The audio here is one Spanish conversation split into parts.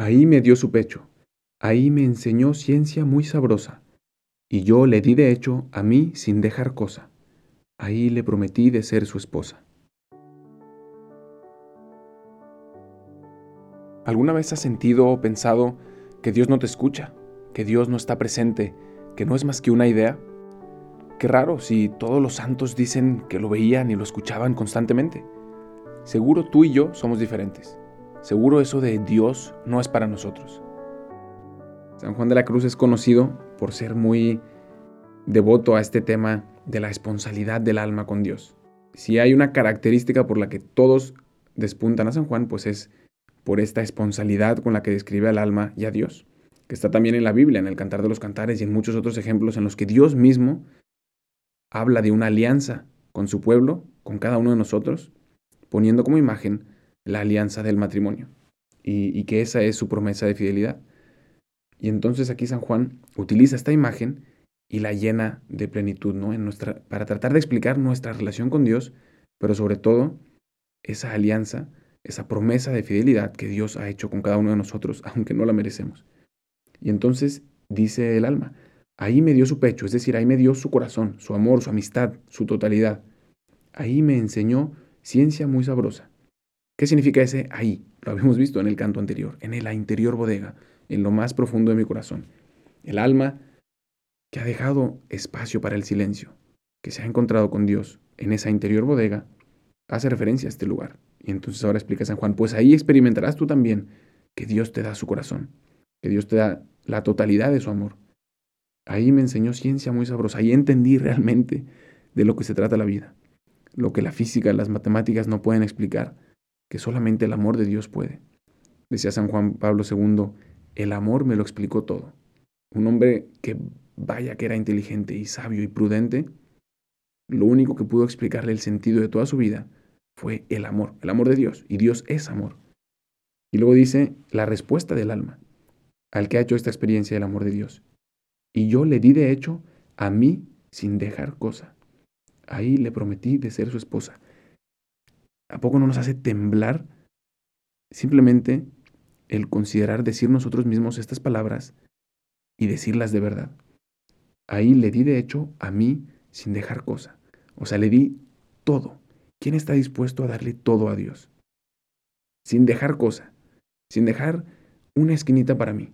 Ahí me dio su pecho, ahí me enseñó ciencia muy sabrosa, y yo le di de hecho a mí sin dejar cosa. Ahí le prometí de ser su esposa. ¿Alguna vez has sentido o pensado que Dios no te escucha, que Dios no está presente, que no es más que una idea? Qué raro si todos los santos dicen que lo veían y lo escuchaban constantemente. Seguro tú y yo somos diferentes. Seguro eso de Dios no es para nosotros. San Juan de la Cruz es conocido por ser muy devoto a este tema de la responsabilidad del alma con Dios. Si hay una característica por la que todos despuntan a San Juan, pues es por esta responsabilidad con la que describe al alma y a Dios, que está también en la Biblia, en el Cantar de los Cantares y en muchos otros ejemplos en los que Dios mismo habla de una alianza con su pueblo, con cada uno de nosotros, poniendo como imagen la alianza del matrimonio y, que esa es su promesa de fidelidad. Y entonces aquí San Juan utiliza esta imagen y la llena de plenitud, ¿no? En nuestra, para tratar de explicar nuestra relación con Dios, pero sobre todo esa alianza, esa promesa de fidelidad que Dios ha hecho con cada uno de nosotros, aunque no la merecemos. Y entonces dice el alma, ahí me dio su pecho, es decir, ahí me dio su corazón, su amor, su amistad, su totalidad. Ahí me enseñó ciencia muy sabrosa. ¿Qué significa ese ahí? Lo habíamos visto en el canto anterior, en la interior bodega, en lo más profundo de mi corazón. El alma que ha dejado espacio para el silencio, que se ha encontrado con Dios en esa interior bodega, hace referencia a este lugar. Y entonces ahora explica San Juan, pues ahí experimentarás tú también que Dios te da su corazón, que Dios te da la totalidad de su amor. Ahí me enseñó ciencia muy sabrosa, ahí entendí realmente de lo que se trata la vida, lo que la física, las matemáticas no pueden explicar que solamente el amor de Dios puede. Decía San Juan Pablo II, el amor me lo explicó todo. Un hombre que vaya que era inteligente y sabio y prudente, lo único que pudo explicarle el sentido de toda su vida fue el amor, el amor de Dios. Y Dios es amor. Y luego dice la respuesta del alma al que ha hecho esta experiencia del amor de Dios. Y yo le di de hecho a mí sin dejar cosa. Ahí le prometí de ser su esposa. ¿A poco no nos hace temblar simplemente el considerar decir nosotros mismos estas palabras y decirlas de verdad? Ahí le di de hecho a mí sin dejar cosa. O sea, le di todo. ¿Quién está dispuesto a darle todo a Dios? Sin dejar cosa, sin dejar una esquinita para mí.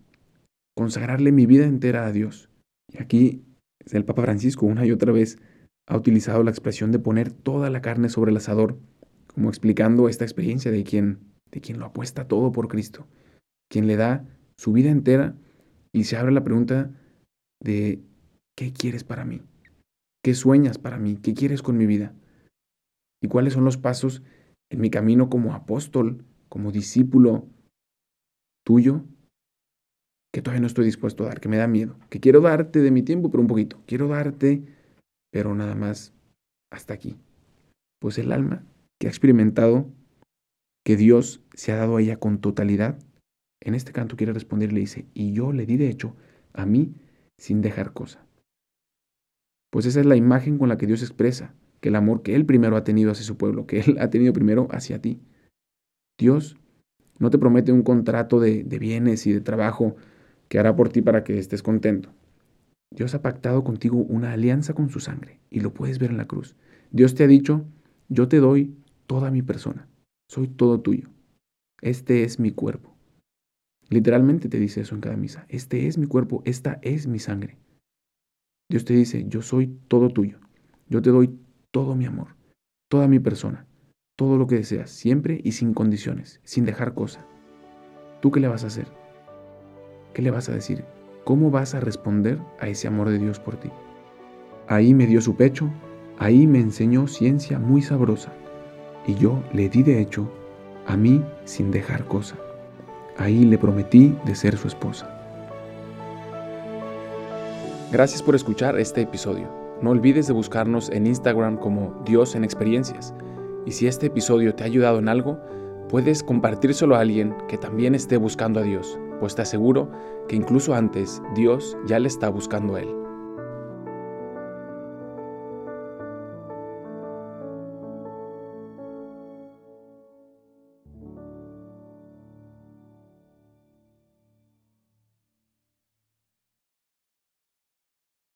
Consagrarle mi vida entera a Dios. Y aquí el Papa Francisco una y otra vez ha utilizado la expresión de poner toda la carne sobre el asador como explicando esta experiencia de quien, de lo apuesta todo por Cristo, quien le da su vida entera y se abre la pregunta de ¿qué quieres para mí? ¿Qué sueñas para mí? ¿Qué quieres con mi vida? ¿Y cuáles son los pasos en mi camino como apóstol, como discípulo tuyo, que todavía no estoy dispuesto a dar, que me da miedo, que quiero darte de mi tiempo, pero un poquito, quiero darte, pero nada más hasta aquí. Pues el alma que ha experimentado que Dios se ha dado a ella con totalidad, en este canto quiere responder y le dice, y yo le di de hecho a mí sin dejar cosa. Pues esa es la imagen con la que Dios expresa que el amor que Él primero ha tenido hacia su pueblo, que Él ha tenido primero hacia ti. Dios no te promete un contrato de, de bienes y de trabajo que hará por ti para que estés contento. Dios ha pactado contigo una alianza con su sangre y lo puedes ver en la cruz. Dios te ha dicho, yo te doy toda mi persona, soy todo tuyo. Este es mi cuerpo. Literalmente te dice eso en cada misa. Este es mi cuerpo, esta es mi sangre. Dios te dice, yo soy todo tuyo. Yo te doy todo mi amor, toda mi persona, todo lo que deseas, siempre y sin condiciones, sin dejar cosa. ¿Tú qué le vas a hacer? ¿Qué le vas a decir? ¿Cómo vas a responder a ese amor de Dios por ti? Ahí me dio su pecho, ahí me enseñó ciencia muy sabrosa y yo le di de hecho a mí sin dejar cosa. Ahí le prometí de ser su esposa. Gracias por escuchar este episodio. No olvides de buscarnos en Instagram como Dios en Experiencias. Y si este episodio te ha ayudado en algo, puedes compartírselo a alguien que también esté buscando a Dios, pues te aseguro que incluso antes Dios ya le está buscando a él.